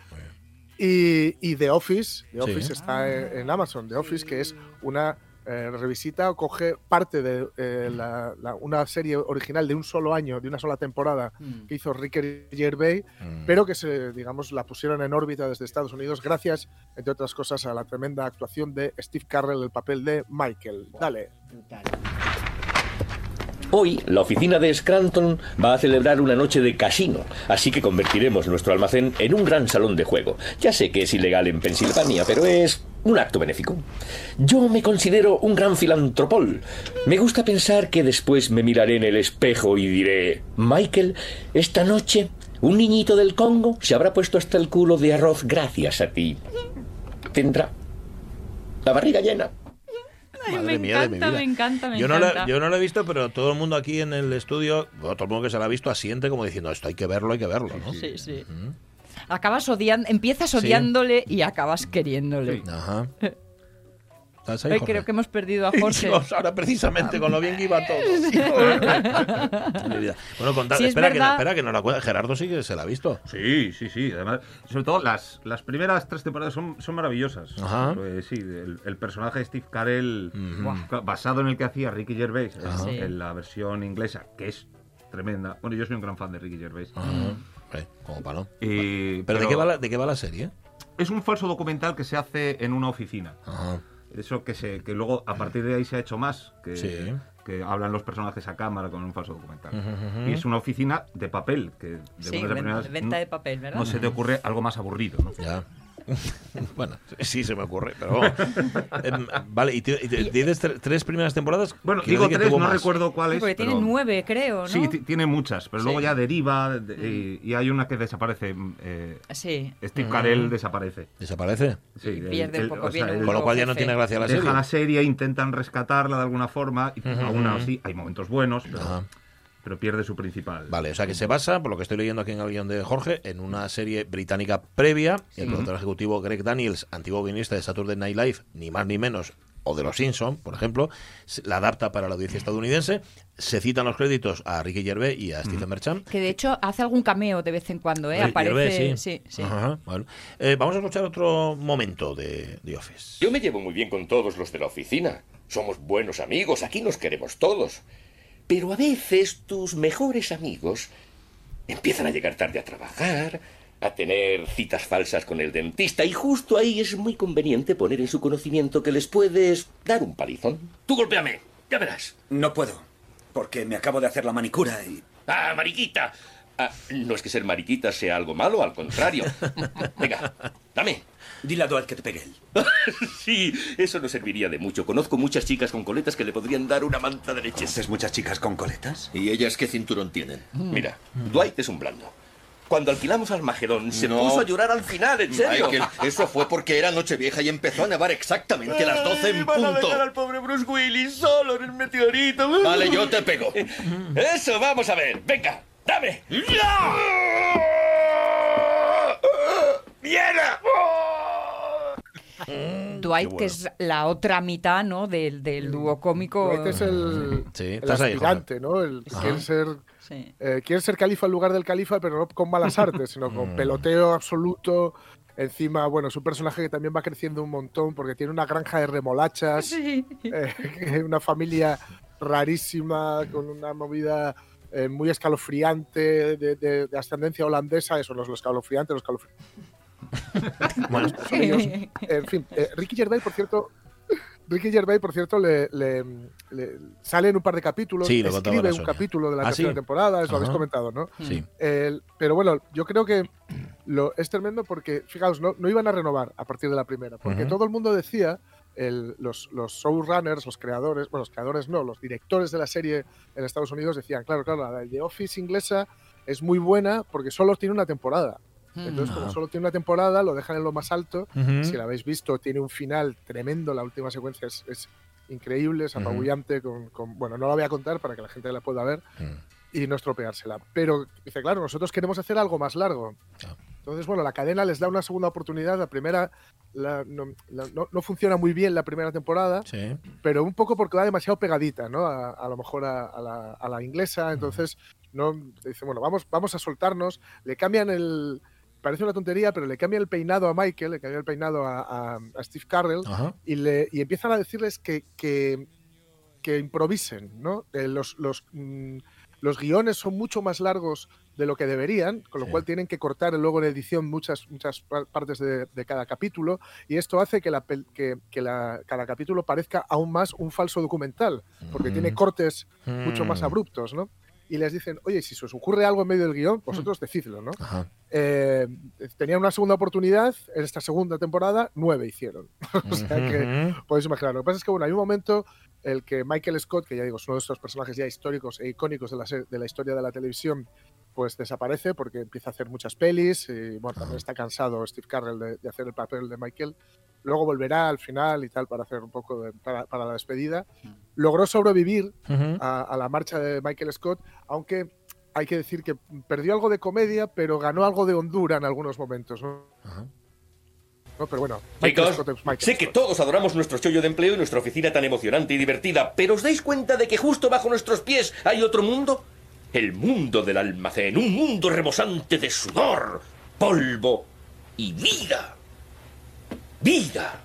Y, y The Office, The Sí. Office está en, en Amazon, The Office, que es una eh, revisita o coge parte de eh, la- la- una serie original de un solo año, de una sola temporada que hizo Ricky Gervais, Mm. pero que se, digamos, la pusieron en órbita desde Estados Unidos gracias, entre otras cosas, a la tremenda actuación de Steve Carrell, el papel de Michael. Dale. Hoy, la oficina de Scranton va a celebrar una noche de casino, así que convertiremos nuestro almacén en un gran salón de juego. Ya sé que es ilegal en Pensilvania, pero es un acto benéfico. Yo me considero un gran filantropol. Me gusta pensar que después me miraré en el espejo y diré, Michael, esta noche un niñito del Congo se habrá puesto hasta el culo de arroz gracias a ti. Tendrá la barriga llena. Ay, Madre me mía de mi encanta, vida. me encanta, me yo no, la, encanta. yo no lo he visto, pero todo el mundo aquí en el estudio, bueno, todo el mundo que se la ha visto, asiente como diciendo esto hay que verlo, hay que verlo. ¿no? Sí, sí. Acabas odiando, empiezas odiándole y acabas queriéndole. Ajá. ¿Estás ahí, Ay, Jorge? creo que hemos perdido a Jorge. Dios, ahora precisamente con lo bien que iba todo. Bueno, contad, Sí, es espera, que espera que no la cuenta. Gerardo sí que se la ha visto. Sí, sí, sí. Además, sobre todo las, las primeras tres temporadas son, son maravillosas. Ajá. Pues sí, el, el personaje de Steve Carell, basado en el que hacía Ricky Gervais en- Ajá. en, la versión inglesa, que es tremenda. Bueno, yo soy un gran fan de Ricky Gervais. Eh, como para no. Eh, ¿Pero, de, qué va la, de qué va la serie? Es un falso documental que se hace en una oficina. Ajá. Eso que, se, que luego a partir de ahí se ha hecho más, que, Sí. que hablan los personajes a cámara con un falso documental. Y es una oficina de papel, que de Sí, venta no- de papel, ¿verdad? No se te ocurre algo más aburrido, ¿no? Ya. bueno, sí se me ocurre, pero vamos. Em, vale, y, ti- y ti- tienes tre- tres primeras temporadas. Bueno, digo tres, no más. recuerdo Sí, cuáles. porque tiene pero- nueve, creo, ¿no? Sí, ti- tiene muchas, pero Sí. luego ya deriva de- y, y hay una que desaparece. eh, Sí. Steve Mm. Carell desaparece. ¿Desaparece? Sí, el- pierde un el- poco, o sea, viene un el- Con lo cual ya no tiene gracia la deja serie. la serie, intentan rescatarla de alguna forma, y Ujú, aún ujú. así hay momentos buenos, pero, Ajá. Pero pierde su principal. Vale, o sea que se basa, por lo que estoy leyendo aquí en el guion de Jorge, en una serie británica previa. El productor ejecutivo Greg Daniels, antiguo guionista de Saturday Night Live, ni más ni menos, o de Los Simpson, por ejemplo, la adapta para la audiencia estadounidense. Se citan los créditos a Ricky Gervais y a Stephen Merchant. Que de hecho hace algún cameo de vez en cuando, ¿eh? Aparece. Gervais, sí, sí. Ajá, bueno. Eh, vamos a escuchar otro momento de The Office. Yo me llevo muy bien con todos los de la oficina. Somos buenos amigos, aquí nos queremos todos. Pero a veces tus mejores amigos empiezan a llegar tarde a trabajar, a tener citas falsas con el dentista, y justo ahí es muy conveniente poner en su conocimiento que les puedes dar un palizón. Tú golpéame, ya verás. No puedo, porque me acabo de hacer la manicura y... ¡Ah, mariquita! Ah, no es que ser mariquita sea algo malo, al contrario. Venga, dame. Dile a Dwight que te pegue él. Sí, eso no serviría de mucho. Conozco muchas chicas con coletas que le podrían dar una manta de leche. ¿Haces muchas chicas con coletas? ¿Y ellas qué cinturón tienen? Mira, Dwight es un blando. Cuando alquilamos al Magedón, se No. puso a llorar al final, en serio. Michael, eso fue porque era Nochevieja y empezó a nevar exactamente a las 12 en van a punto. dejar al pobre Bruce Willis solo en el meteorito. Vale, yo te pego. Eso, vamos a ver. Venga, dame. ¡Mierda! Dwight, que es la otra mitad, ¿no? Del, del dúo cómico. Dwight es el, Sí, el ahí, aspirante, ¿no? El quiere ser, Sí. eh, quiere ser califa en lugar del califa, pero no con malas artes, sino Mm. con peloteo absoluto. Encima, bueno, es un personaje que también va creciendo un montón porque tiene una granja de remolachas, eh, una familia rarísima, con una movida eh, muy escalofriante de, de- de ascendencia holandesa. Eso no es lo escalofriante, lo escalofriante. Bueno, son ellos. En fin, eh, Ricky Gervais, por cierto, Ricky Gervais, por cierto, le, le- le- sale en un par de capítulos, Sí, escribe un capítulo de la Ah, tercera sí. temporada, eso lo habéis Ajá. comentado, ¿no? Sí. Pero bueno, yo creo que lo, es tremendo porque, fijaos, no, no iban a renovar a partir de la primera, porque todo el mundo decía, el- los, los showrunners, los creadores, bueno, los creadores no, los directores de la serie en Estados Unidos decían, claro, claro, la de Office inglesa es muy buena porque solo tiene una temporada. Entonces, como Ajá. solo tiene una temporada, lo dejan en lo más alto. Si la habéis visto, tiene un final tremendo. La última secuencia es, es increíble, es apabullante. Con, con- bueno, no la voy a contar para que la gente la pueda ver Mm. y no estropeársela. Pero dice, claro, nosotros queremos hacer algo más largo. Entonces, bueno, la cadena les da una segunda oportunidad. La primera la- no, la- no- no funciona muy bien la primera temporada, Sí. pero un poco porque va demasiado pegadita, ¿no? A, a lo mejor a, a la, a la inglesa. Entonces, no dice, bueno, vamos, vamos a soltarnos. Le cambian el. Parece una tontería, pero le cambian el peinado a Michael, le cambian el peinado a, a- a Steve Carrell y, le, y empiezan a decirles que, que, que improvisen, ¿no? Eh, los, los, mm, los guiones son mucho más largos de lo que deberían, con lo Sí. cual tienen que cortar luego en edición muchas, muchas pa- partes de, de cada capítulo y esto hace que, la, que, que la- cada capítulo parezca aún más un falso documental, porque Mm. tiene cortes mucho más Mm. abruptos, ¿no? Y les dicen, oye, si se os ocurre algo en medio del guion, vosotros decidlo, ¿no? Eh, tenían una segunda oportunidad, en esta segunda temporada, nueve hicieron. o sea que podéis imaginar. Lo que pasa es que, bueno, hay un momento el que Michael Scott, que ya digo, es uno de estos personajes ya históricos e icónicos de la, de la historia de la televisión, pues desaparece porque empieza a hacer muchas pelis y, bueno, también está cansado Steve Carrell de, de hacer el papel de Michael. Luego volverá al final y tal para hacer un poco de, para, para la despedida. Logró sobrevivir a, a la marcha de Michael Scott, aunque hay que decir que perdió algo de comedia, pero ganó algo de hondura en algunos momentos. ¿no? ¿No? Pero bueno, Michael Chicos, Scott es Michael sé que todos adoramos nuestro chollo de empleo y nuestra oficina tan emocionante y divertida, pero ¿os dais cuenta de que justo bajo nuestros pies hay otro mundo? El mundo del almacén, un mundo rebosante de sudor, polvo y vida. Vida.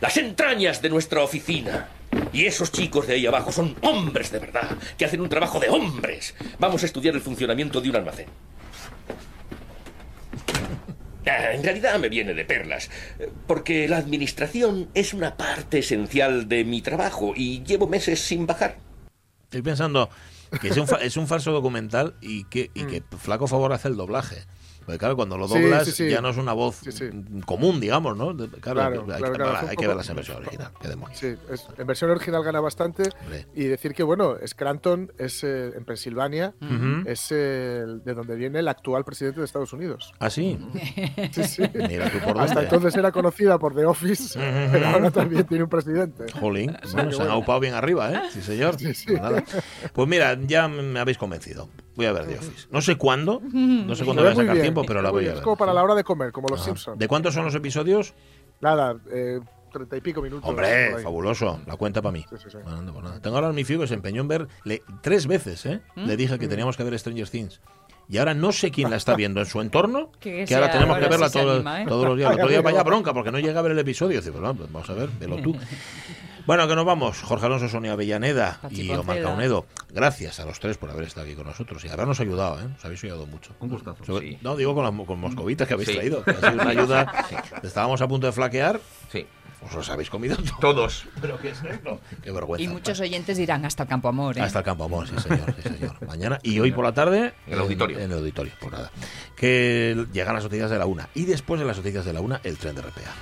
Las entrañas de nuestra oficina. Y esos chicos de ahí abajo son hombres de verdad, que hacen un trabajo de hombres. Vamos a estudiar el funcionamiento de un almacén. Ah, En realidad me viene de perlas, porque la administración es una parte esencial de mi trabajo y llevo meses sin bajar. Estoy pensando que es un, fa- es un falso documental y que, y que flaco favor hace el doblaje. Porque claro, cuando lo. Sí, doblas sí, sí. ya no es una voz común, digamos, ¿no? Claro, Claro, hay, claro, hay que poco- ver la versión original. qué demonios. Sí, es- en versión original gana bastante. Y decir que, bueno, Scranton es eh, en Pensilvania, es el- de donde viene el actual presidente de Estados Unidos. ¿Ah, sí? Sí, sí. Mira tú por Hasta entonces era conocida por The Office, pero ahora también tiene un presidente. Jolín, bueno, se han aupado bien arriba, ¿eh? Sí, señor. Pues, nada. Pues mira, ya me habéis convencido. Voy a ver The Office. No sé cuándo, no sé cuándo voy a sacar bien, tiempo, pero la voy a Es ver. como para la hora de comer, como los Ajá. Simpsons. ¿De cuántos son los episodios? Nada, eh, treinta y pico minutos. Hombre, fabuloso. La cuenta para mí. Sí, sí, sí. Bueno, anda, pues nada. Tengo ahora mi fío que se empeñó en ver le- tres veces, ¿eh? ¿Mm? Le dije que teníamos que ver Stranger Things. Y ahora no sé quién la está viendo en su entorno, Que que, ahora tenemos que ahora verla sí se todo- anima, ¿eh? todos los días. El otro día vaya bronca porque no llega a ver el episodio. Dice, pues, bueno, pues vamos a ver, velo tú. Bueno, que nos vamos. Jorge Alonso, Sonia Avellaneda Pachi y Omar. Caunedo. Gracias a los tres por haber estado aquí con nosotros y habernos ayudado, ¿eh? Nos habéis ayudado mucho. Un gustazo. Sobre- No, digo con las con moscovitas que habéis Sí. traído. Que ha sido una ayuda. Sí. Estábamos a punto de flaquear. Sí. Os los habéis comido todos. Todos. ¿Pero qué es esto? Qué vergüenza. Y muchos oyentes dirán hasta el campo amor. ¿eh? Hasta el campo amor, sí señor, sí señor. Mañana y hoy por la tarde En el auditorio. En, el auditorio, pues nada. Que llegan las noticias de la una y después de las noticias de la una el tren de RPA.